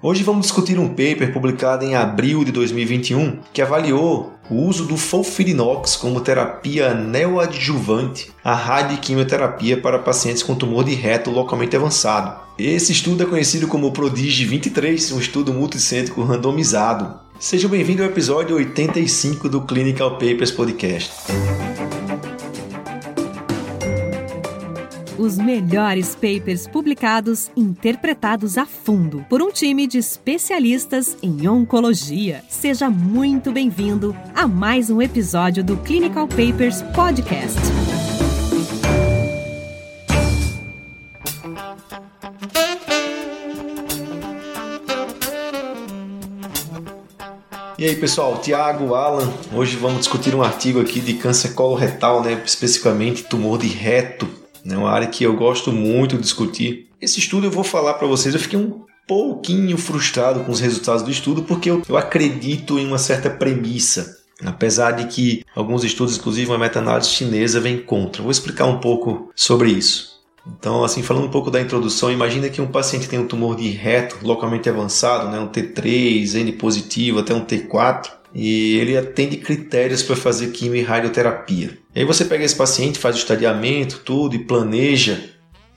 Hoje vamos discutir um paper publicado em abril de 2021 que avaliou o uso do Folfirinox como terapia neoadjuvante à radioquimioterapia para pacientes com tumor de reto localmente avançado. Esse estudo é conhecido como Prodige 23, um estudo multicêntrico randomizado. Seja bem-vindo ao episódio 85 do Clinical Papers Podcast. Os melhores papers publicados, interpretados a fundo por um time de especialistas em oncologia. Seja muito bem-vindo a mais um episódio do Clinical Papers Podcast. E aí pessoal, Tiago, Alan, hoje vamos discutir um artigo aqui de câncer coloretal, né, especificamente tumor de reto é uma área que eu gosto muito de discutir. Esse estudo eu vou falar para vocês, eu fiquei um pouquinho frustrado com os resultados do estudo porque eu, eu acredito em uma certa premissa. Apesar de que alguns estudos, inclusive uma meta-análise chinesa, vem contra. Vou explicar um pouco sobre isso. Então, assim, falando um pouco da introdução, imagina que um paciente tem um tumor de reto localmente avançado, né, um T3, N positivo, até um T4 e ele atende critérios para fazer quimio e radioterapia. E aí você pega esse paciente, faz o estadiamento, tudo e planeja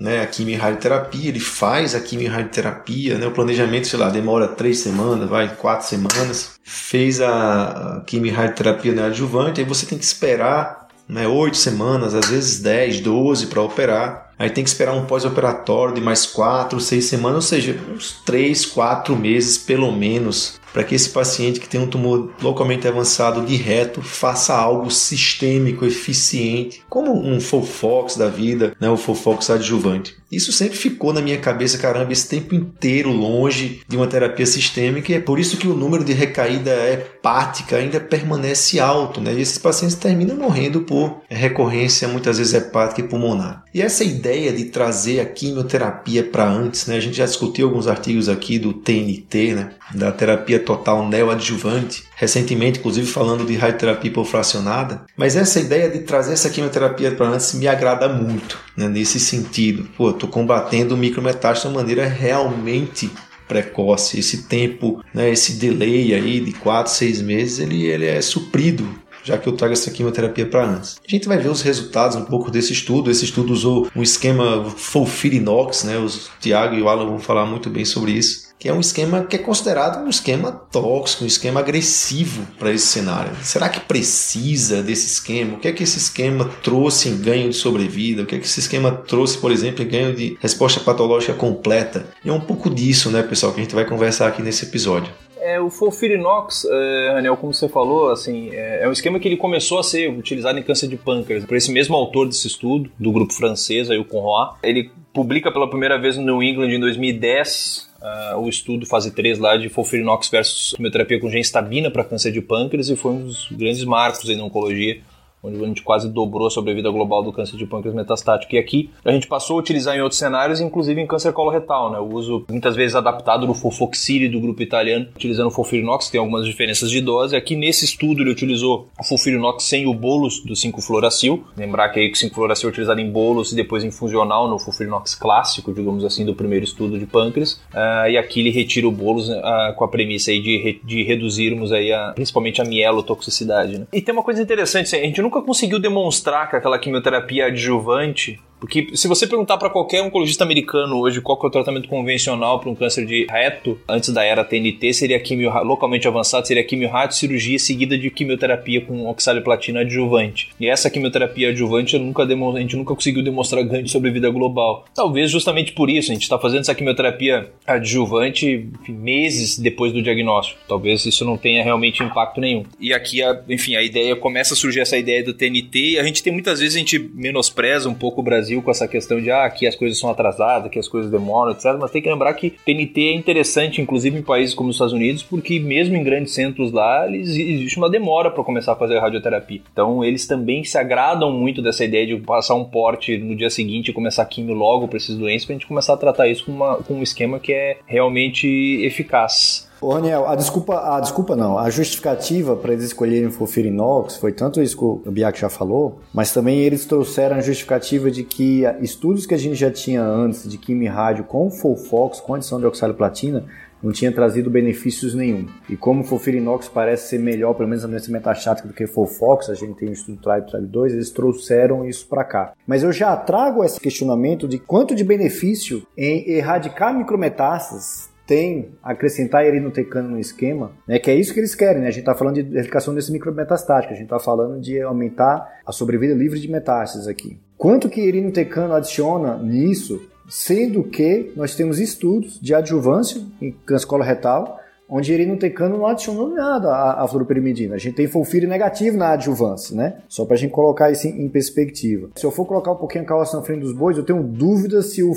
né, a quimio e radioterapia, ele faz a quimio e radioterapia, né, o planejamento, sei lá, demora três semanas, vai, quatro semanas, fez a quimio e radioterapia neoadjuvante, aí você tem que esperar né, oito semanas, às vezes 10, 12 para operar, aí tem que esperar um pós-operatório de mais quatro, seis semanas, ou seja, uns três, quatro meses pelo menos para que esse paciente que tem um tumor localmente avançado de reto faça algo sistêmico, eficiente, como um Fofox da vida, né, o Fofox adjuvante. Isso sempre ficou na minha cabeça, caramba, esse tempo inteiro longe de uma terapia sistêmica e é por isso que o número de recaída hepática ainda permanece alto, né? E esses pacientes terminam morrendo por recorrência muitas vezes hepática e pulmonar. E essa ideia de trazer a quimioterapia para antes, né? A gente já discutiu alguns artigos aqui do TNT, né? Da terapia total neoadjuvante, recentemente, inclusive falando de radioterapia hipofracionada. Mas essa ideia de trazer essa quimioterapia para antes me agrada muito, né? Nesse sentido. Pô, tô combatendo micrometástase de uma maneira realmente precoce. Esse tempo, né, esse delay aí de 4, 6 meses, ele, ele é suprido já que eu trago essa quimioterapia para antes. A gente vai ver os resultados um pouco desse estudo. Esse estudo usou um esquema Folfirinox, né? Os Tiago e o Alan vão falar muito bem sobre isso que é um esquema que é considerado um esquema tóxico, um esquema agressivo para esse cenário. Será que precisa desse esquema? O que é que esse esquema trouxe em ganho de sobrevida? O que é que esse esquema trouxe, por exemplo, em ganho de resposta patológica completa? E é um pouco disso, né, pessoal, que a gente vai conversar aqui nesse episódio. É, o Folfirinox, é, Anel, como você falou, assim, é, é, um esquema que ele começou a ser utilizado em câncer de pâncreas. Por esse mesmo autor desse estudo, do grupo francês, aí, o Conroy, ele publica pela primeira vez no New England em 2010 uh, o estudo fase 3 lá de Folfirinox versus quimioterapia com genestabina para câncer de pâncreas e foi um dos grandes marcos aí na oncologia onde a gente quase dobrou a sobrevida global do câncer de pâncreas metastático. E aqui a gente passou a utilizar em outros cenários, inclusive em câncer coloretal, né? O uso muitas vezes adaptado do Fofoxile do grupo italiano, utilizando o tem algumas diferenças de dose. Aqui nesse estudo ele utilizou o Folfirinox sem o bolus do 5-fluoracil. Lembrar que aí o 5-fluoracil é utilizado em bolus e depois em funcional no Folfirinox clássico, digamos assim, do primeiro estudo de pâncreas. Uh, e aqui ele retira o bolus uh, com a premissa aí de, re de reduzirmos aí a, principalmente a mielotoxicidade. Né? E tem uma coisa interessante, assim, a gente não nunca conseguiu demonstrar que aquela quimioterapia adjuvante porque se você perguntar para qualquer oncologista americano hoje qual é o tratamento convencional para um câncer de reto, antes da era TNT, seria quimio localmente avançado, seria quimio cirurgia seguida de quimioterapia com oxaliplatina adjuvante. E essa quimioterapia adjuvante nunca a gente nunca conseguiu demonstrar ganho de sobrevida global. Talvez justamente por isso, a gente está fazendo essa quimioterapia adjuvante meses depois do diagnóstico. Talvez isso não tenha realmente impacto nenhum. E aqui, a, enfim, a ideia começa a surgir essa ideia do TNT e a gente tem muitas vezes a gente menospreza um pouco o Brasil Brasil com essa questão de ah, aqui as coisas são atrasadas, que as coisas demoram, etc. Mas tem que lembrar que TNT é interessante, inclusive em países como os Estados Unidos, porque mesmo em grandes centros lá, existe uma demora para começar a fazer radioterapia. Então eles também se agradam muito dessa ideia de passar um porte no dia seguinte e começar químio logo para esses doentes, para a gente começar a tratar isso com, uma, com um esquema que é realmente eficaz. Ô, Raniel, a desculpa, a desculpa não, a justificativa para eles escolherem o Fofirinox foi tanto isso que o Biak já falou, mas também eles trouxeram a justificativa de que estudos que a gente já tinha antes de química rádio com Fofox, com adição de oxalio platina, não tinha trazido benefícios nenhum. E como o Fofirinox parece ser melhor, pelo menos na doença metastática, do que Fofox, a gente tem um estudo Tribe Tribe 2, eles trouxeram isso para cá. Mas eu já trago esse questionamento de quanto de benefício em erradicar micrometástases tem acrescentar erinotecano no esquema, né, que é isso que eles querem, né? A gente está falando de erradicação desse micrometastático, a gente está falando de aumentar a sobrevida livre de metástases aqui. Quanto que erinotecano adiciona nisso sendo que nós temos estudos de adjuvância em câncer coloretal, onde erinotecano não adicionou nada à, à fluoroperimidina. A gente tem fulfire negativo na adjuvância, né? Só para a gente colocar isso em, em, perspectiva. Se eu for colocar um pouquinho a calça na frente dos bois, eu tenho dúvida se o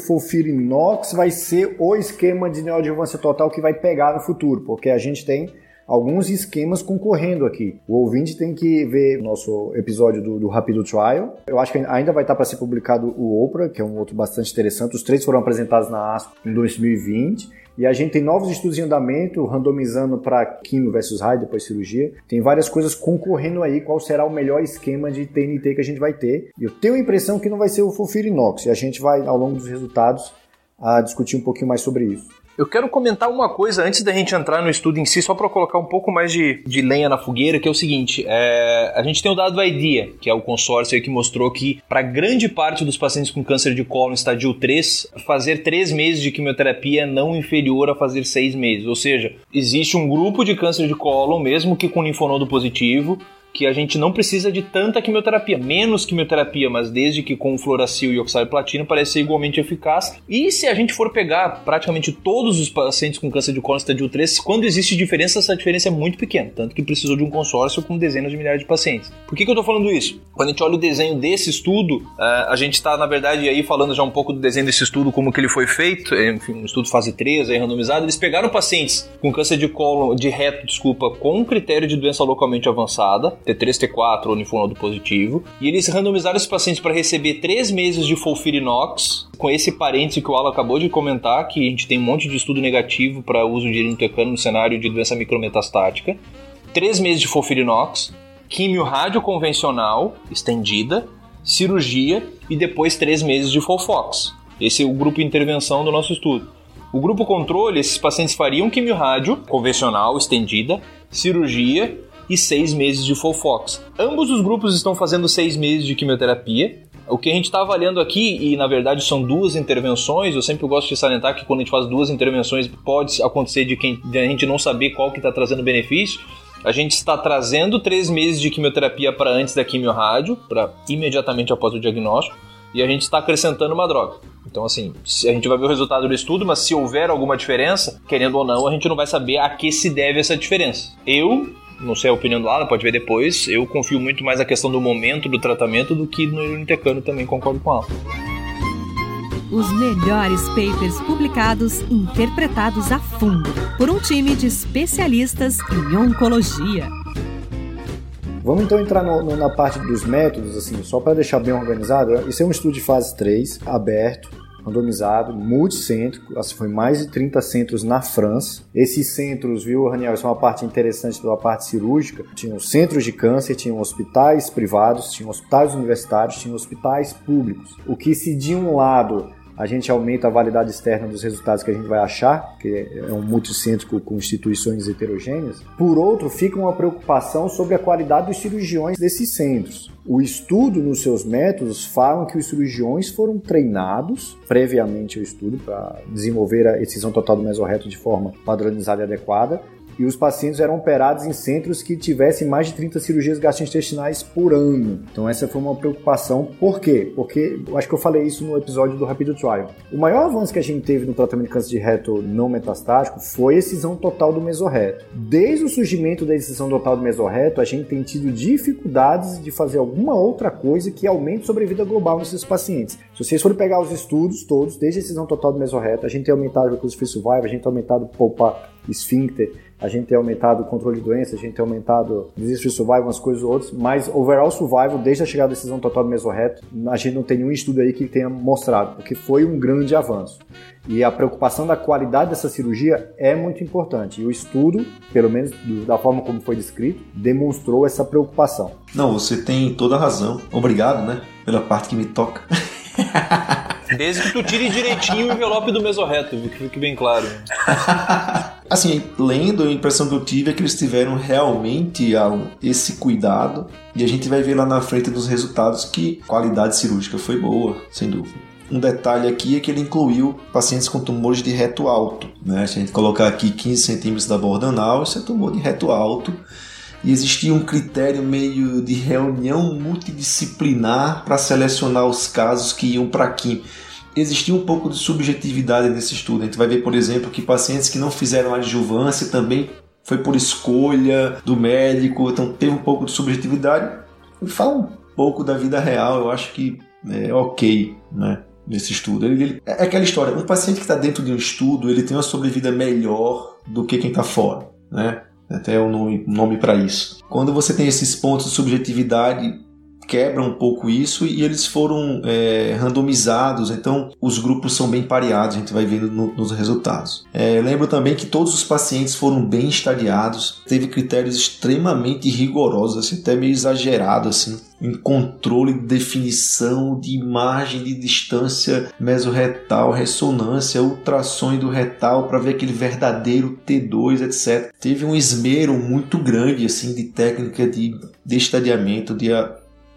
inox vai ser o esquema de neoadjuvância total que vai pegar no futuro, porque a gente tem alguns esquemas concorrendo aqui. O ouvinte tem que ver nosso episódio do, do Rapido Trial. Eu acho que ainda vai estar para ser publicado o Oprah, que é um outro bastante interessante. Os três foram apresentados na ASCO em 2020. E a gente tem novos estudos em andamento, randomizando para quimio versus raio, depois cirurgia. Tem várias coisas concorrendo aí, qual será o melhor esquema de TNT que a gente vai ter. Eu tenho a impressão que não vai ser o Fulfirinox, e a gente vai, ao longo dos resultados, a discutir um pouquinho mais sobre isso. Eu quero comentar uma coisa antes da gente entrar no estudo em si, só para colocar um pouco mais de, de lenha na fogueira, que é o seguinte: é, a gente tem o dado IDEA, que é o consórcio que mostrou que, para grande parte dos pacientes com câncer de colo estádio 3, fazer três meses de quimioterapia é não inferior a fazer seis meses. Ou seja, existe um grupo de câncer de colo, mesmo que com linfonodo positivo, que a gente não precisa de tanta quimioterapia, menos quimioterapia, mas desde que com fluoracil e oxaliplatina parece ser igualmente eficaz. E se a gente for pegar praticamente todos os pacientes com câncer de cólon estadio 3, quando existe diferença, essa diferença é muito pequena, tanto que precisou de um consórcio com dezenas de milhares de pacientes. Por que, que eu estou falando isso? Quando a gente olha o desenho desse estudo, eh, a gente está, na verdade, aí falando já um pouco do desenho desse estudo, como que ele foi feito, enfim, um estudo fase 3, aí randomizado, eles pegaram pacientes com câncer de cólon, de reto, desculpa, com critério de doença localmente avançada, T3, T4 ou linfonodo positivo. E eles randomizaram esses pacientes para receber 3 meses de Folfirinox, com esse parêntese que o Alan acabou de comentar, que a gente tem um monte de estudo negativo para uso de irinotecano no cenário de doença micrometastática. 3 meses de Folfirinox, químio radioconvencional estendida, cirurgia e depois 3 meses de Folfox. Esse é o grupo intervenção do nosso estudo. O grupo controle, esses pacientes fariam quimio rádio convencional estendida, cirurgia e seis meses de Fofox. Ambos os grupos estão fazendo seis meses de quimioterapia. O que a gente está avaliando aqui, e na verdade são duas intervenções, eu sempre gosto de salientar que quando a gente faz duas intervenções pode acontecer de, quem, de a gente não saber qual que está trazendo benefício. A gente está trazendo três meses de quimioterapia para antes da quimio-rádio, para imediatamente após o diagnóstico, e a gente está acrescentando uma droga. Então, assim, a gente vai ver o resultado do estudo, mas se houver alguma diferença, querendo ou não, a gente não vai saber a que se deve essa diferença. Eu não sei a opinião do Alan, pode ver depois. Eu confio muito mais na questão do momento do tratamento do que no Unitecano também, concordo com ela. Os melhores papers publicados e interpretados a fundo por um time de especialistas em oncologia. Vamos então entrar no, no, na parte dos métodos, assim, só para deixar bem organizado. Isso é um estudo de fase 3, aberto, randomizado, multicêntrico, assim, foi mais de 30 centros na França. Esses centros, viu, Raniel, isso é uma parte interessante da parte cirúrgica. Tinham centros de câncer, tinham hospitais privados, tinham hospitais universitários, tinham hospitais públicos. O que se de um lado a gente aumenta a validade externa dos resultados que a gente vai achar, que é um multicêntrico com instituições heterogêneas. Por outro, fica uma preocupação sobre a qualidade dos cirurgiões desses centros. O estudo nos seus métodos falam que os cirurgiões foram treinados previamente ao estudo para desenvolver a excisão total do mesorreto de forma padronizada e adequada e os pacientes eram operados em centros que tivessem mais de 30 cirurgias gastrointestinais por ano. Então essa foi uma preocupação. Por quê? Porque acho que eu falei isso no episódio do Rapido Trial. O maior avanço que a gente teve no tratamento de câncer de reto não metastático foi a excisão total do mesorreto. Desde o surgimento da excisão total do mesorreto, a gente tem tido dificuldades de fazer alguma outra coisa que aumente a sobrevida global nesses pacientes. Se vocês forem pegar os estudos todos, desde a excisão total do mesorreto, a gente tem aumentado o recurso free survival, a gente tem aumentado o poupa esfíncter, a gente tem aumentado o controle de doença, a gente tem aumentado disease survival, umas coisas ou outras, mas overall survival, desde a chegada da decisão total do mesorreto, a gente não tem nenhum estudo aí que tenha mostrado, porque foi um grande avanço. E a preocupação da qualidade dessa cirurgia é muito importante. E o estudo, pelo menos da forma como foi descrito, demonstrou essa preocupação. Não, você tem toda a razão. Obrigado, né? Pela parte que me toca. Desde que tu tire direitinho o envelope do mesorreto, que fique bem claro. assim, lendo, a impressão que eu tive é que eles tiveram realmente esse cuidado e a gente vai ver lá na frente dos resultados que a qualidade cirúrgica foi boa, sem dúvida. Um detalhe aqui é que ele incluiu pacientes com tumores de reto alto. Né? Se a gente colocar aqui 15 centímetros da borda anal, isso é tumor de reto alto e existia um critério meio de reunião multidisciplinar para selecionar os casos que iam para quim. Existia um pouco de subjetividade nesse estudo. A gente vai ver, por exemplo, que pacientes que não fizeram adjuvância também foi por escolha do médico, então teve um pouco de subjetividade. E fala um pouco da vida real, eu acho que é ok, né? Nesse estudo. Ele, ele, é aquela história: um paciente que está dentro de um estudo, ele tem uma sobrevida melhor do que quem está fora, né? Até o nome, nome para isso. Quando você tem esses pontos de subjetividade, quebra um pouco isso e eles foram é, randomizados, então os grupos são bem pareados, a gente vai vendo no, nos resultados. É, lembro também que todos os pacientes foram bem estadiados, teve critérios extremamente rigorosos, assim, até meio exagerado assim, em controle de definição de imagem de distância mesorretal, ressonância, ultrassom do retal para ver aquele verdadeiro T2, etc. Teve um esmero muito grande assim de técnica de, de estadiamento, de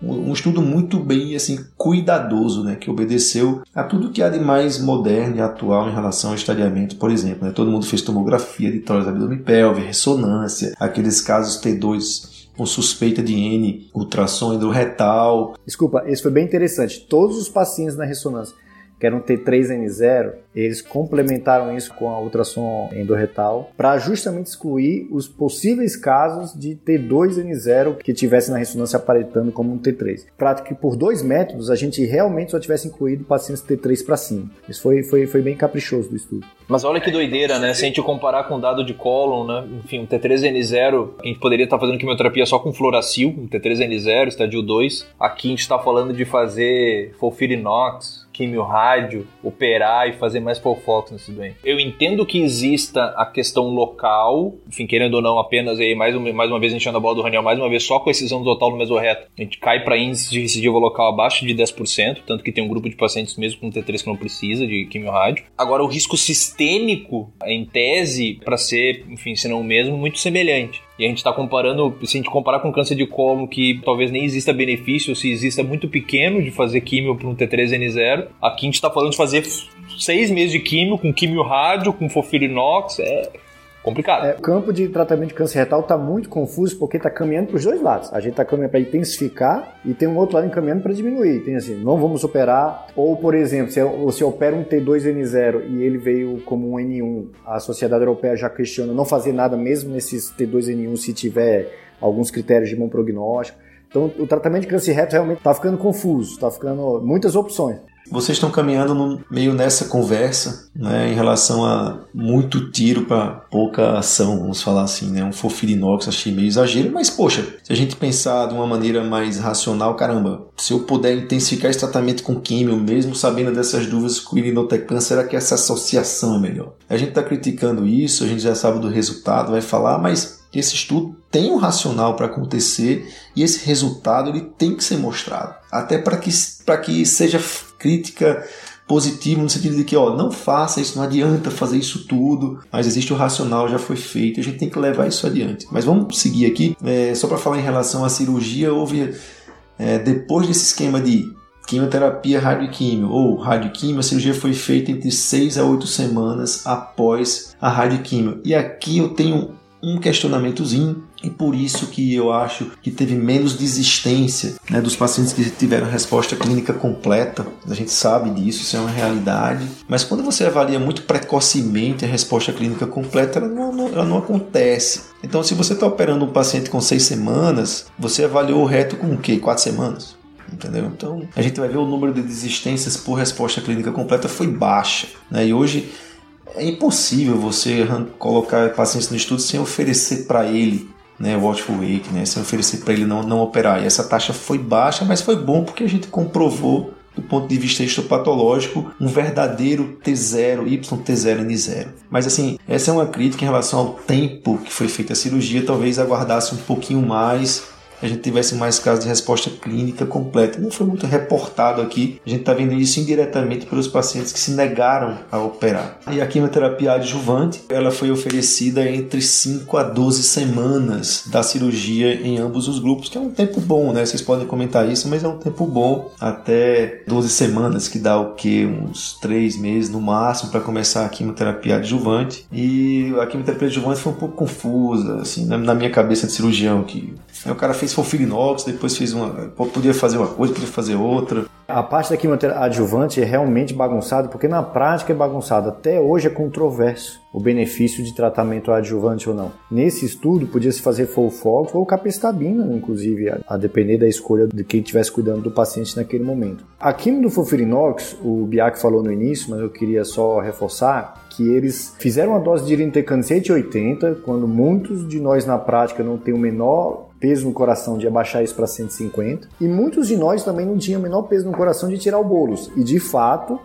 um estudo muito bem assim cuidadoso, né, que obedeceu a tudo que há de mais moderno e atual em relação ao estadiamento, por exemplo. Né? Todo mundo fez tomografia de tórax abdômen pelve, ressonância, aqueles casos T2 com suspeita de N, ultrassom hidroretal. Desculpa, esse foi bem interessante. Todos os pacientes na ressonância que era um T3N0, eles complementaram isso com a ultrassom endorretal para justamente excluir os possíveis casos de T2N0 que tivessem na ressonância aparentando como um T3. Para que por dois métodos a gente realmente só tivesse incluído pacientes T3 para cima. Isso foi, foi, foi bem caprichoso do estudo. Mas olha que doideira, né? Se a gente comparar com dado de Colon, né? Enfim, um T3N0, a gente poderia estar fazendo quimioterapia só com fluoracil, um T3N0, estadio 2. Aqui a gente está falando de fazer Folfirinox, químio rádio, operar e fazer mais fofox nesse doente. Eu entendo que exista a questão local, enfim, querendo ou não, apenas aí, mais, uma, mais uma vez enchendo a bola do Raniel, mais uma vez só com a excisão total no mesorreto, a gente cai para índice de recidiva local abaixo de 10%, tanto que tem um grupo de pacientes mesmo com T3 que não precisa de químio rádio. Agora, o risco sistêmico, em tese, para ser, enfim, se não o mesmo, muito semelhante. E a gente está comparando, se a gente comparar com câncer de colo, que talvez nem exista benefício, se exista muito pequeno de fazer químio para um T3N0, aqui a gente está falando de fazer seis meses de químio com químio rádio, com fofirinox, é complicado. É, o campo de tratamento de câncer retal está muito confuso porque está caminhando para os dois lados. A gente está caminhando para intensificar e tem um outro lado encaminhando para diminuir. Tem assim, não vamos operar. Ou, por exemplo, se você opera um T2N0 e ele veio como um N1, a Sociedade Europeia já questiona não fazer nada mesmo nesses T2N1 se tiver alguns critérios de bom prognóstico. Então, o tratamento de câncer reto realmente está ficando confuso, está ficando muitas opções. Vocês estão caminhando no, meio nessa conversa, né, em relação a muito tiro para pouca ação, vamos falar assim, né? Um fofirinox achei meio exagero, mas poxa, se a gente pensar de uma maneira mais racional, caramba, se eu puder intensificar esse tratamento com químio, mesmo sabendo dessas dúvidas com irinotecan, será que essa associação é melhor? A gente está criticando isso, a gente já sabe do resultado, vai falar, mas esse estudo tem um racional para acontecer e esse resultado ele tem que ser mostrado, até para que, que seja crítica positiva no sentido de que ó, não faça isso, não adianta fazer isso tudo, mas existe o racional, já foi feito, a gente tem que levar isso adiante. Mas vamos seguir aqui, é, só para falar em relação à cirurgia, houve é, depois desse esquema de quimioterapia radioquímio ou radioquímio, a cirurgia foi feita entre 6 a 8 semanas após a radioquímio. E aqui eu tenho um questionamentozinho e por isso que eu acho que teve menos desistência né, dos pacientes que tiveram resposta clínica completa. A gente sabe disso, isso é uma realidade. Mas quando você avalia muito precocemente a resposta clínica completa, ela não, ela não acontece. Então, se você está operando um paciente com seis semanas, você avaliou o reto com o quê? Quatro semanas? Entendeu? Então, a gente vai ver o número de desistências por resposta clínica completa foi baixa. Né? E hoje é impossível você colocar pacientes no estudo sem oferecer para ele né, watchful wake, né, sem oferecer para ele não, não operar. E essa taxa foi baixa, mas foi bom porque a gente comprovou do ponto de vista histopatológico, um verdadeiro T0, YT0N0. Mas assim, essa é uma crítica em relação ao tempo que foi feita a cirurgia, talvez aguardasse um pouquinho mais a gente tivesse mais casos de resposta clínica completa. Não foi muito reportado aqui, a gente está vendo isso indiretamente pelos pacientes que se negaram a operar. E a quimioterapia adjuvante, ela foi oferecida entre 5 a 12 semanas da cirurgia em ambos os grupos, que é um tempo bom, né? Vocês podem comentar isso, mas é um tempo bom, até 12 semanas, que dá o que? Uns 3 meses no máximo para começar a quimioterapia adjuvante. E a quimioterapia adjuvante foi um pouco confusa, assim, na minha cabeça de cirurgião, que o cara fez fez Fofirinox, depois fez uma. Podia fazer uma coisa, podia fazer outra. A parte da quimioterapia adjuvante é realmente bagunçada, porque na prática é bagunçada. Até hoje é controverso o benefício de tratamento adjuvante ou não. Nesse estudo, podia-se fazer Folfox ou capestabina, inclusive, a, depender da escolha de quem estivesse cuidando do paciente naquele momento. A quimio do Fofirinox, o Biak falou no início, mas eu queria só reforçar, que eles fizeram a dose de irinotecan 180, quando muitos de nós na prática não tem o menor peso no coração de abaixar isso para 150. E muitos de nós também não tinham o menor peso no coração de tirar o bolos. E de fato,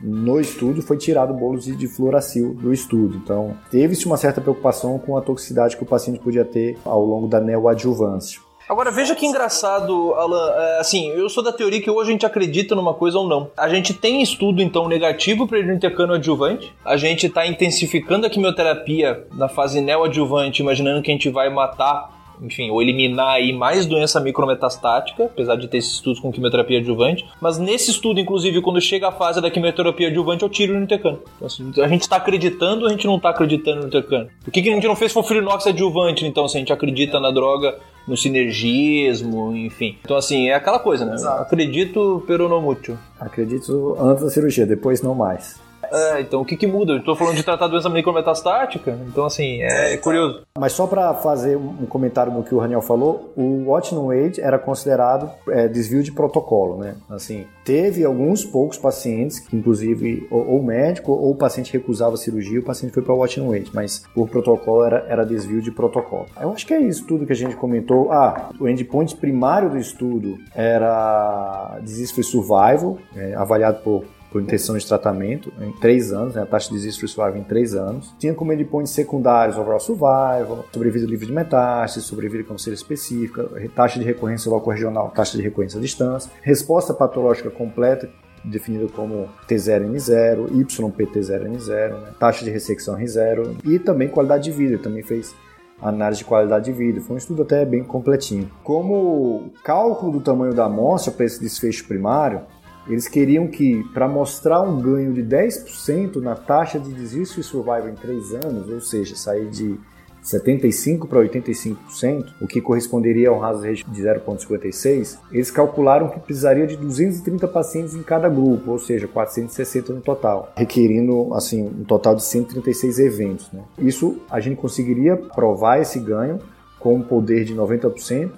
no estudo foi tirado o bolos de fluoracil do estudo. Então, teve-se uma certa preocupação com a toxicidade que o paciente podia ter ao longo da neoadjuvância. Agora veja que engraçado, Alan. É, assim, eu sou da teoria que hoje a gente acredita numa coisa ou não. A gente tem estudo então negativo para irinotecan adjuvante. A gente está intensificando a quimioterapia na fase neoadjuvante, imaginando que a gente vai matar enfim, ou eliminar aí mais doença micrometastática, apesar de ter esses estudos com quimioterapia adjuvante. Mas nesse estudo, inclusive, quando chega a fase da quimioterapia adjuvante, eu tiro o Nutecano. Então, assim, a gente está acreditando ou a gente não está acreditando no Nutecano? Por que, que a gente não fez Fofirinox adjuvante, então, se a gente acredita na droga, no sinergismo, enfim? Então, assim, é aquela coisa, né? Exato. Acredito, pero não muito. Acredito antes da cirurgia, depois não mais. É, então o que, que muda? Eu tô falando de tratar doença micrometastática, então assim, é curioso. Mas só para fazer um comentário no que o Raniel falou, o Watch No Age era considerado é, desvio de protocolo, né? Assim, teve alguns poucos pacientes, que inclusive ou, ou médico ou o paciente recusava a cirurgia, o paciente foi para o Watch No Age, mas por protocolo era, era desvio de protocolo. Eu acho que é isso tudo que a gente comentou. Ah, o endpoint primário do estudo era disease free survival, é, avaliado por por intenção de tratamento em três anos, né, a taxa de disease free survival em três anos. Tinha como endpoints secundários overall survival, sobrevida livre de metástase, sobrevida ser específica, taxa de recorrência local regional, taxa de recorrência à distância, resposta patológica completa, definida como T0N0, YPT0N0, né? taxa de ressecção R0 e também qualidade de vida, também fez análise de qualidade de vida. Foi um estudo até bem completinho. Como cálculo do tamanho da amostra para esse desfecho primário, eles queriam que, para mostrar um ganho de 10% na taxa de desvio survival em 3 anos, ou seja, sair de 75% para 85%, o que corresponderia a um hazard ratio de 0,56, eles calcularam que precisaria de 230 pacientes em cada grupo, ou seja, 460 no total, requerindo assim um total de 136 eventos. Né? Isso a gente conseguiria provar esse ganho com um poder de 90%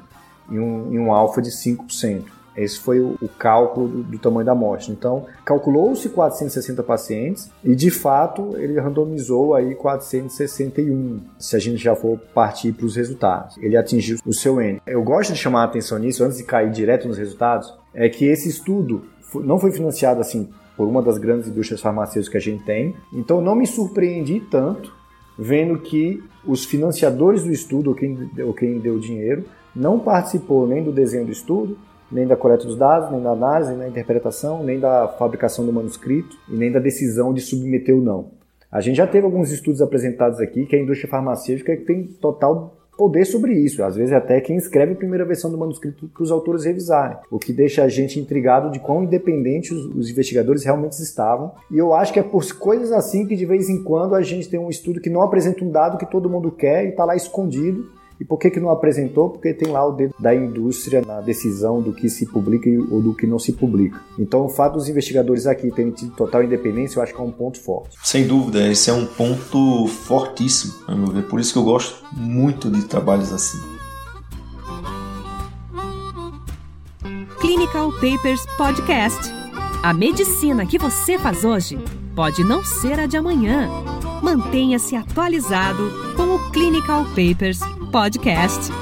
e um, e um alfa de 5%. Esse foi o, o cálculo do, do, tamanho da amostra. Então, calculou-se 460 pacientes e, de fato, ele randomizou aí 461, se a gente já for partir para os resultados. Ele atingiu o seu N. Eu gosto de chamar a atenção nisso, antes de cair direto nos resultados, é que esse estudo não foi financiado assim por uma das grandes indústrias farmacêuticas que a gente tem. Então, não me surpreendi tanto vendo que os financiadores do estudo, ou quem, ou quem deu dinheiro, não participou nem do desenho do estudo, nem da coleta dos dados, nem da análise, nem da interpretação, nem da fabricação do manuscrito e nem da decisão de submeter ou não. A gente já teve alguns estudos apresentados aqui que a indústria farmacêutica tem total poder sobre isso. Às vezes até quem escreve a primeira versão do manuscrito para os autores revisarem, o que deixa a gente intrigado de quão independentes os, os, investigadores realmente estavam. E eu acho que é por coisas assim que de vez em quando a gente tem um estudo que não apresenta um dado que todo mundo quer e está lá escondido e por que, que não apresentou? Porque tem lá o dedo da indústria na decisão do que se publica ou do que não se publica. Então, o fato dos investigadores aqui terem tido total independência, eu acho que é um ponto forte. Sem dúvida, esse é um ponto fortíssimo, a meu ver. Por isso que eu gosto muito de trabalhos assim. Clinical Papers Podcast. A medicina que você faz hoje pode não ser a de amanhã Mantenha-se atualizado com o Clinical Papers Podcast.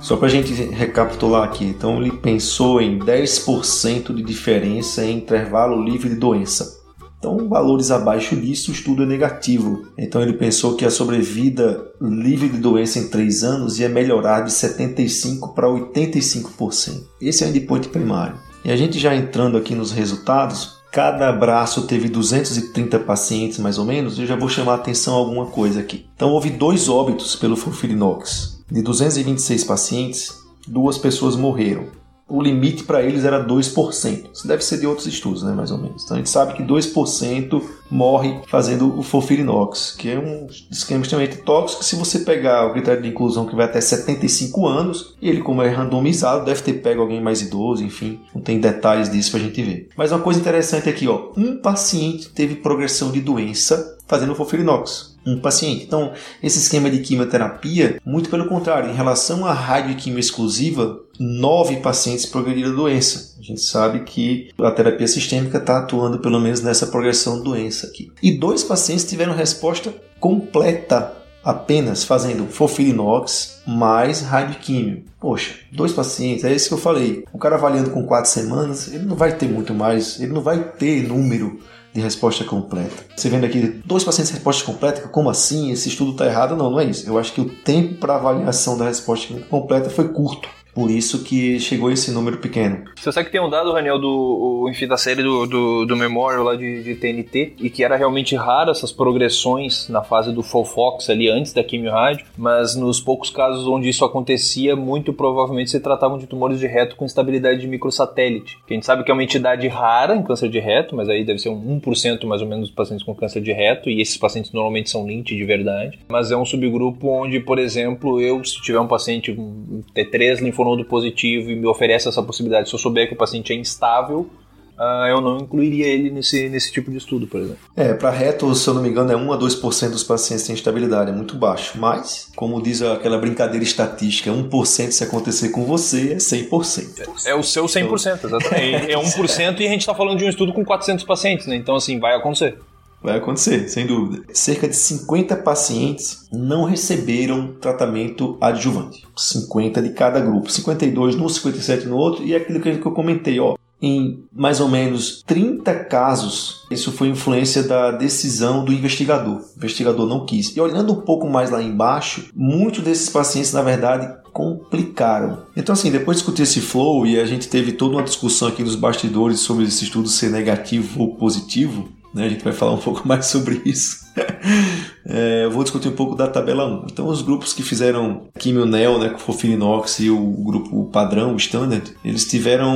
Só para a gente recapitular aqui, então ele pensou em 10% de diferença em intervalo livre de doença. Então, valores abaixo disso, o estudo é negativo. Então, ele pensou que a sobrevida livre de doença em 3 anos ia melhorar de 75% para 85%. Esse é o endpoint primário. E a gente já entrando aqui nos resultados, cada braço teve 230 pacientes mais ou menos, eu já vou chamar a atenção a alguma coisa aqui. Então, houve dois óbitos pelo Fulfirinox. De 226 pacientes, duas pessoas morreram o limite para eles era 2%. Isso deve ser de outros estudos, né, mais ou menos. Então a gente sabe que 2% morre fazendo o Fofirinox, que é um esquema extremamente tóxico. Se você pegar o critério de inclusão que vai até 75 anos, e ele, como é randomizado, deve ter pego alguém mais idoso, enfim, não tem detalhes disso para a gente ver. Mas uma coisa interessante aqui, ó, um paciente teve progressão de doença fazendo o Fofirinox um paciente. Então, esse esquema de quimioterapia, muito pelo contrário, em relação à radioquimio exclusiva, nove pacientes progrediram a doença. A gente sabe que a terapia sistêmica está atuando pelo menos nessa progressão doença aqui. E dois pacientes tiveram resposta completa apenas fazendo fofirinox mais radioquímio. Poxa, dois pacientes, é isso que eu falei. O cara avaliando com quatro semanas, ele não vai ter muito mais, ele não vai ter número de resposta completa. Você vendo aqui dois pacientes de resposta completa, como assim? Esse estudo está errado? Não, não é isso. Eu acho que o tempo para avaliação da resposta completa foi curto. Por isso que chegou esse número pequeno. Você sabe que tem um dado, Raniel, do enfim, da série do, do, do Memorial lá de, de, TNT, e que era realmente raro essas progressões na fase do Fofox ali antes da quimio-rádio, mas nos poucos casos onde isso acontecia, muito provavelmente se tratavam de tumores de reto com estabilidade de microsatélite, que a gente sabe que é uma entidade rara em câncer de reto, mas aí deve ser um 1% mais ou menos dos pacientes com câncer de reto, e esses pacientes normalmente são LINT de verdade, mas é um subgrupo onde, por exemplo, eu, se tiver um paciente com T3 linfonodo nodo positivo e me oferece essa possibilidade, se eu souber que o paciente é instável, Uh, eu não incluiria ele nesse, nesse tipo de estudo, por exemplo. É, para reto, se eu não me engano, é 1 a 2% dos pacientes têm instabilidade, é muito baixo. Mas, como diz aquela brincadeira estatística, 1% se acontecer com você é 100%. É, é o seu 100%, então... exatamente. É 1% e a gente está falando de um estudo com 400 pacientes, né? Então, assim, vai acontecer. Vai acontecer, sem dúvida. Cerca de 50 pacientes não receberam tratamento adjuvante. 50 de cada grupo. 52 num, 57 no outro. E é aquilo que eu comentei, ó. Em mais ou menos 30 casos, isso foi influência da decisão do investigador. O investigador não quis. E olhando um pouco mais lá embaixo, muitos desses pacientes, na verdade, complicaram. Então, assim, depois de discutir esse flow e a gente teve toda uma discussão aqui nos bastidores sobre esse estudo ser negativo ou positivo, né? A gente vai falar um pouco mais sobre isso. é, eu vou discutir um pouco da tabela 1. Então, os grupos que fizeram Quimio Neo, né, com Fofirinox e o grupo padrão, o Standard, eles tiveram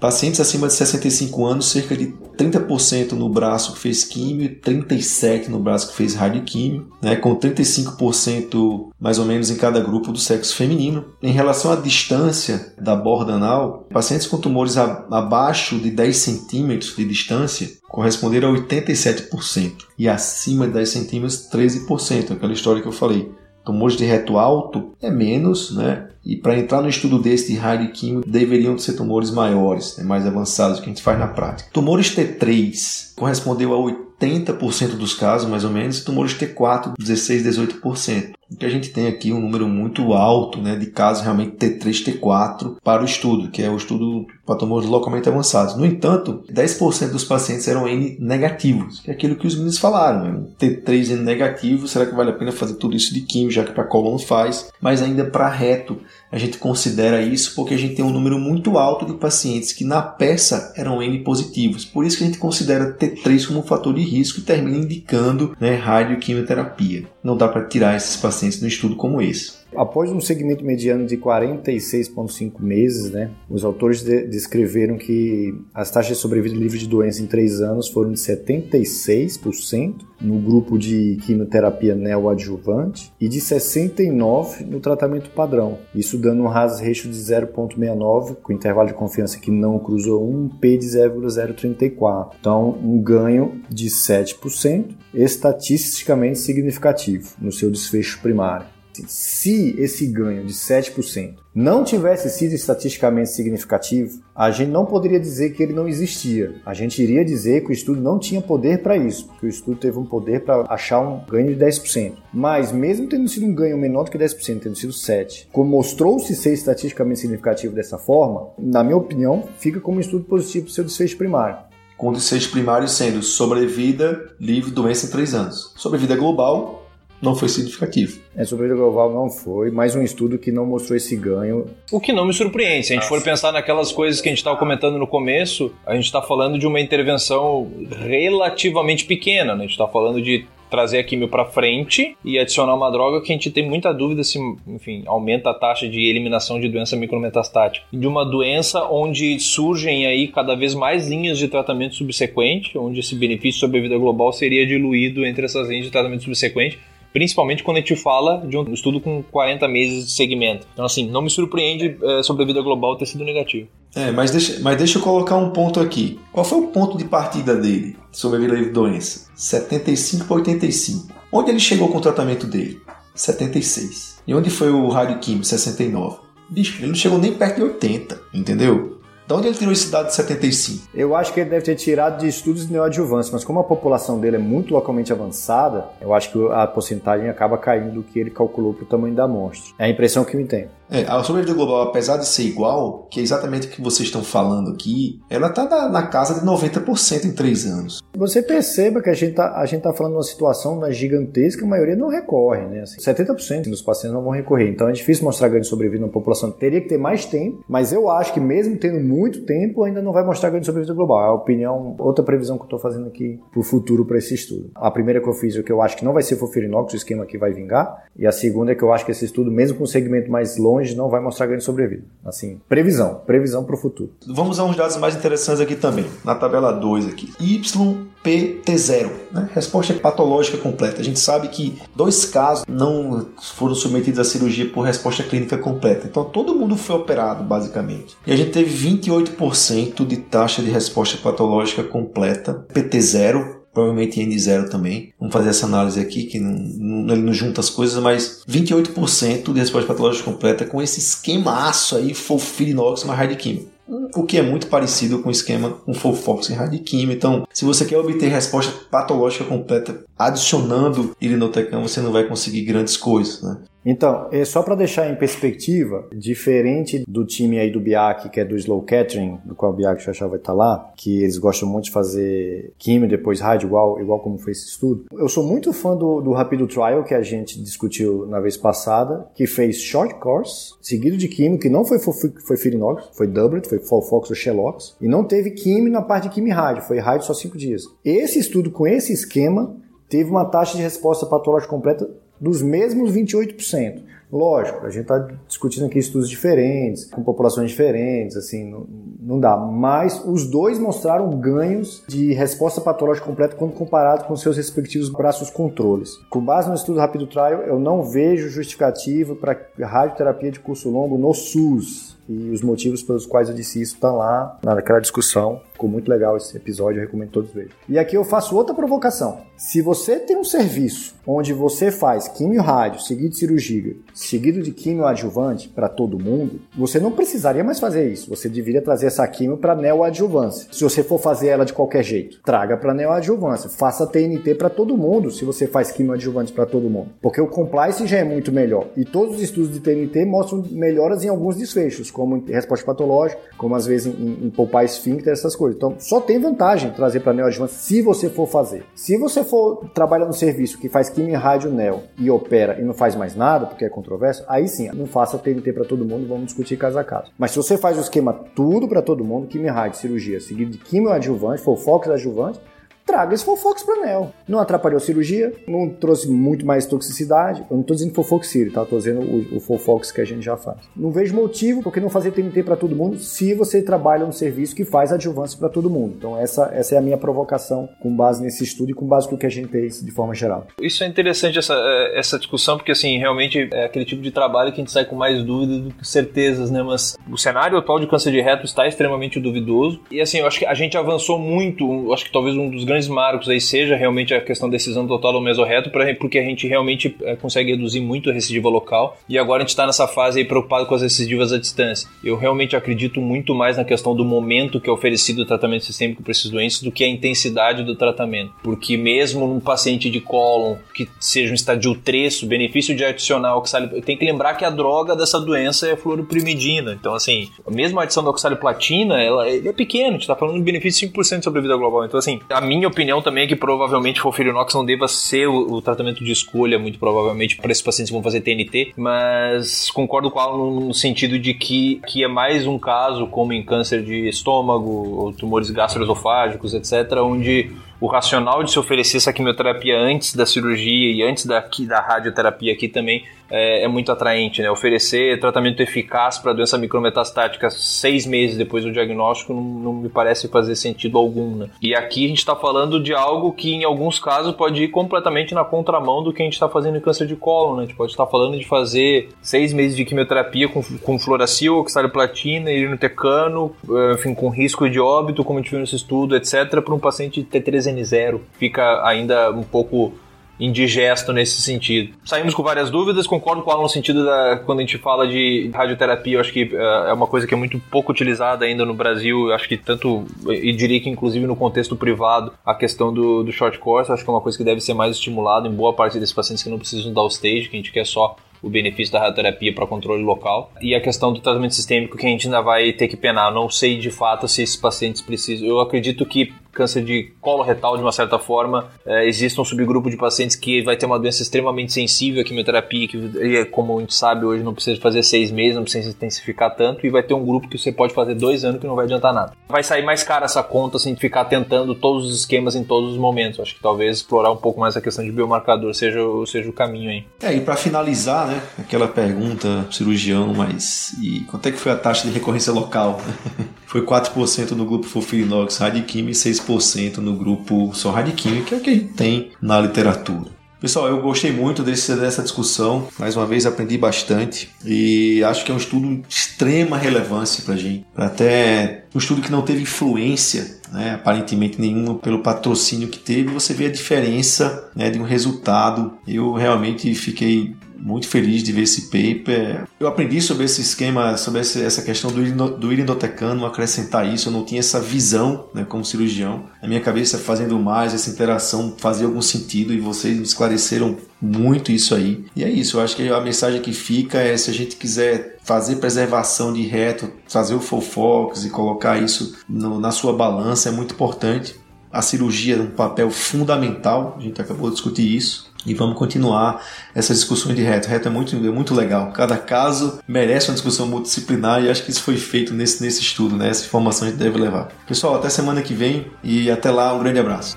pacientes acima de 65 anos, cerca de 30% no braço que fez químio e 37% no braço que fez radioquímio, né, com 35% mais ou menos em cada grupo do sexo feminino. Em relação à distância da borda anal, pacientes com tumores abaixo de 10 centímetros de distância corresponderam a 87% e acima de 10 centímetros 13%, aquela história que eu falei. Tumores de reto alto é menos, né? E para entrar no estudo desse de raio químico, deveriam ser tumores maiores, né? mais avançados, que a gente faz na prática. Tumores T3 correspondeu a 80% dos casos, mais ou menos, tumores T4, 16, 18%. O que a gente tem aqui um número muito alto né, de casos realmente T3, T4 para o estudo, que é o estudo para tumores localmente avançados. No entanto, 10% dos pacientes eram N negativos, que é aquilo que os meninos falaram. Né? T3 N negativo, será que vale a pena fazer tudo isso de químio, já que para colon faz? Mas ainda para reto, a gente considera isso porque a gente tem um número muito alto de pacientes que na peça eram N positivos. Por isso que a gente considera T3 como um fator de risco e termina indicando né, radioquimioterapia. Não dá para tirar esses pacientes no estudo como esse. Após um segmento mediano de 46,5 meses, né, os autores de descreveram que as taxas de sobrevida livre de doença em 3 anos foram de 76% no grupo de quimioterapia neoadjuvante e de 69% no tratamento padrão. Isso dando um hazard ratio de 0,69, com intervalo de confiança que não cruzou 1, P de 0,034. Então, um ganho de 7%, estatisticamente significativo no seu desfecho primário. Se esse ganho de 7% não tivesse sido estatisticamente significativo, a gente não poderia dizer que ele não existia. A gente iria dizer que o estudo não tinha poder para isso, porque o estudo teve um poder para achar um ganho de 10%. Mas, mesmo tendo sido um ganho menor do que 10%, tendo sido 7%, como mostrou-se ser estatisticamente significativo dessa forma, na minha opinião, fica como um estudo positivo para o seu desfecho primário com desfechos primários sendo sobrevida, livre, doença em 3 anos. Sobrevida global, não foi significativo. É, sobrevida global não foi, mais um estudo que não mostrou esse ganho. O que não me surpreende, se a gente for pensar naquelas coisas que a gente estava comentando no começo, a gente está falando de uma intervenção relativamente pequena, né? a gente está falando de trazer a quimio para frente e adicionar uma droga que a gente tem muita dúvida se, enfim, aumenta a taxa de eliminação de doença micrometastática. De uma doença onde surgem aí cada vez mais linhas de tratamento subsequente, onde esse benefício sobre a vida global seria diluído entre essas linhas de tratamento subsequente principalmente quando a gente fala de um estudo com 40 meses de segmento. Então, assim, não me surpreende é, sobre a vida global ter sido negativo. É, mas deixa, mas deixa eu colocar um ponto aqui. Qual foi o ponto de partida dele sobre a vida de doença? 75 para 85. Onde ele chegou com o tratamento dele? 76. E onde foi o radioquímico? 69. Bicho, ele não chegou nem perto de 80, entendeu? De onde ele tirou esse dado de 75? Eu acho que ele deve ter tirado de estudos neoadjuvantes, mas como a população dele é muito localmente avançada, eu acho que a porcentagem acaba caindo do que ele calculou para o tamanho da amostra. É a impressão que me tem. É, a sobrevida global, apesar de ser igual, que é exatamente o que vocês estão falando aqui, ela está na, na, casa de 90% em 3 anos. Você perceba que a gente está tá falando de uma situação na gigantesca, a maioria não recorre, né? Assim, 70% dos pacientes não vão recorrer. Então é difícil mostrar ganho de sobrevida na população. Teria que ter mais tempo, mas eu acho que mesmo tendo muito tempo, ainda não vai mostrar ganho de sobrevida global. É a opinião, outra previsão que eu estou fazendo aqui para o futuro para esse estudo. A primeira que eu fiz é que eu acho que não vai ser fofirinox, o esquema que vai vingar. E a segunda é que eu acho que esse estudo, mesmo com um segmento mais longe, longe não vai mostrar ganho de sobrevida. Assim, previsão, previsão para o futuro. Vamos a uns dados mais interessantes aqui também, na tabela 2 aqui. YPT0, né? resposta patológica completa. A gente sabe que dois casos não foram submetidos à cirurgia por resposta clínica completa. Então todo mundo foi operado, basicamente. E a gente teve 28% de taxa de resposta patológica completa, PT0, provavelmente N0 também. Vamos fazer essa análise aqui, que não, não, ele não junta as coisas, mas 28% de resposta patológica completa com esse esquemaço aí, Folfirinox mais radioquímico. O que é muito parecido com o esquema com Folfox e radioquímica. Então, se você quer obter resposta patológica completa adicionando irinotecam, você não vai conseguir grandes coisas, né? Então, é só para deixar em perspectiva, diferente do time aí do Biak, que é do Slow Catering, do qual o Biak já, já vai estar tá lá, que eles gostam muito de fazer química depois rádio, igual, igual como foi esse estudo. Eu sou muito fã do, do Rapido Trial, que a gente discutiu na vez passada, que fez short course, seguido de química, que não foi, foi, foi Firinox, foi Doublet, foi Folfox ou Shellox, e não teve química na parte de química rádio, foi rádio só 5 dias. Esse estudo com esse esquema teve uma taxa de resposta patológica completa dos mesmos 28%. Lógico, a gente está discutindo aqui estudos diferentes, com populações diferentes, assim, não, não, dá. Mas os dois mostraram ganhos de resposta patológica completa quando comparado com seus respectivos braços controles. Com base no estudo Rápido Trial, eu não vejo justificativa para radioterapia de curso longo no SUS. E os motivos pelos quais eu disse isso estão tá lá naquela discussão. Ficou muito legal esse episódio, eu recomendo todos vejam. E aqui eu faço outra provocação. Se você tem um serviço onde você faz quimio rádio, seguido de cirurgia, seguido de quimio adjuvante para todo mundo, você não precisaria mais fazer isso. Você deveria trazer essa quimio para neoadjuvância. Se você for fazer ela de qualquer jeito, traga para neoadjuvância. Faça TNT para todo mundo se você faz quimio adjuvante para todo mundo. Porque o compliance já é muito melhor. E todos os estudos de TNT mostram melhoras em alguns desfechos, como em resposta patológica, como às vezes em, em poupar esfíncter, essas coisas. Então, só tem vantagem trazer para neoadjuvância se você for fazer. Se você for trabalhar no serviço que faz quimio rádio neo e opera e não faz mais nada, porque é controverso, aí sim, não faça TNT para todo mundo, vamos discutir caso a caso. Mas se você faz o esquema tudo para todo mundo, quimio rádio, cirurgia, seguido de quimio adjuvante, for foco adjuvante, traga esse Fofox para Nel. Não atrapalhou a cirurgia, não trouxe muito mais toxicidade. Eu não estou dizendo Fofoxírio, tá? Estou dizendo o, o Fofox que a gente já faz. Não vejo motivo porque não fazer TNT para todo mundo se você trabalha no serviço que faz adjuvância para todo mundo. Então essa, essa é a minha provocação com base nesse estudo e com base no que a gente tem de forma geral. Isso é interessante essa, é, essa discussão porque assim, realmente é aquele tipo de trabalho que a gente sai com mais dúvidas do que certezas, né? Mas o cenário atual de câncer de reto está extremamente duvidoso e assim, eu acho que a gente avançou muito, acho que talvez um dos grandes grandes marcos aí seja realmente a questão da decisão total do mesorreto, porque a gente realmente é, consegue reduzir muito a recidiva local e agora a gente está nessa fase aí preocupado com as recidivas à distância. Eu realmente acredito muito mais na questão do momento que é oferecido o tratamento sistêmico para esses doentes do que a intensidade do tratamento, porque mesmo num paciente de cólon que seja um estadio 3, o benefício de adicionar oxalip... tem que lembrar que a droga dessa doença é fluoroprimidina, então assim, mesmo a adição da oxaliplatina, ela, é pequeno, a gente está falando de benefício de 5% sobre a vida global, então assim, a minha opinião também é que provavelmente Fofirinox não deva ser o, o tratamento de escolha, muito provavelmente, para esses pacientes que vão fazer TNT, mas concordo com ela no sentido de que, que é mais um caso, como em câncer de estômago, ou tumores gastroesofágicos, etc., onde o racional de se oferecer essa quimioterapia antes da cirurgia e antes da, da radioterapia aqui também é, é muito atraente, né? Oferecer tratamento eficaz para doença micrometastática seis meses depois do diagnóstico não, não me parece fazer sentido algum, né? E aqui a gente está falando de algo que em alguns casos pode ir completamente na contramão do que a gente está fazendo em câncer de colo, né? A gente pode estar falando de fazer seis meses de quimioterapia com, com fluoracil, oxaliplatina, irinotecano, eh, enfim, com risco de óbito, como a gente viu nesse estudo, etc., para um paciente T3N0. Fica ainda um pouco indigesto nesse sentido. Saímos com várias dúvidas, concordo com ela no sentido da quando a gente fala de radioterapia, eu acho que uh, é uma coisa que é muito pouco utilizada ainda no Brasil, eu acho que tanto, e diria que inclusive no contexto privado, a questão do, do short course, acho que é uma coisa que deve ser mais estimulada em boa parte desses pacientes que não precisam dar o stage, que a gente quer só o benefício da radioterapia para controle local. E a questão do tratamento sistêmico que a gente ainda vai ter que penar. Não sei de fato se esses pacientes precisam. Eu acredito que câncer de colo retal, de uma certa forma, é, existe um subgrupo de pacientes que vai ter uma doença extremamente sensível à quimioterapia, que, como a gente sabe hoje, não precisa fazer seis meses, não precisa intensificar tanto, e vai ter um grupo que você pode fazer dois anos que não vai adiantar nada. Vai sair mais cara essa conta se a gente ficar tentando todos os esquemas em todos os momentos. Acho que talvez explorar um pouco mais a questão de biomarcador seja, seja o caminho aí. É, e para finalizar, né, aquela pergunta cirurgião, mas e quanto é que foi a taxa de recorrência local? foi 4% no grupo Fofirinox Radiquim e 6% no grupo só Radiquim, que é o que a gente tem na literatura. Pessoal, eu gostei muito desse, dessa discussão. Mais uma vez aprendi bastante e acho que é um estudo de extrema relevância para gente. Até um estudo que não teve influência, né, aparentemente nenhuma, pelo patrocínio que teve. Você vê a diferença né, de um resultado. Eu realmente fiquei muito feliz de ver esse paper. Eu aprendi sobre esse esquema, sobre essa questão do irindotecano, acrescentar isso. Eu não tinha essa visão né, como cirurgião. Na minha cabeça, fazendo mais, essa interação fazia algum sentido e vocês me esclareceram muito isso aí. E é isso, eu acho que a mensagem que fica é se a gente quiser fazer preservação de reto, fazer o focus e colocar isso no, na sua balança é muito importante. A cirurgia é um papel fundamental, a gente acabou de discutir isso e vamos continuar essas discussões de reto. Reto é muito, é muito legal. Cada caso merece uma discussão multidisciplinar e acho que isso foi feito nesse, nesse estudo, né? Essa informação a gente deve levar. Pessoal, até semana que vem e até lá, um grande abraço.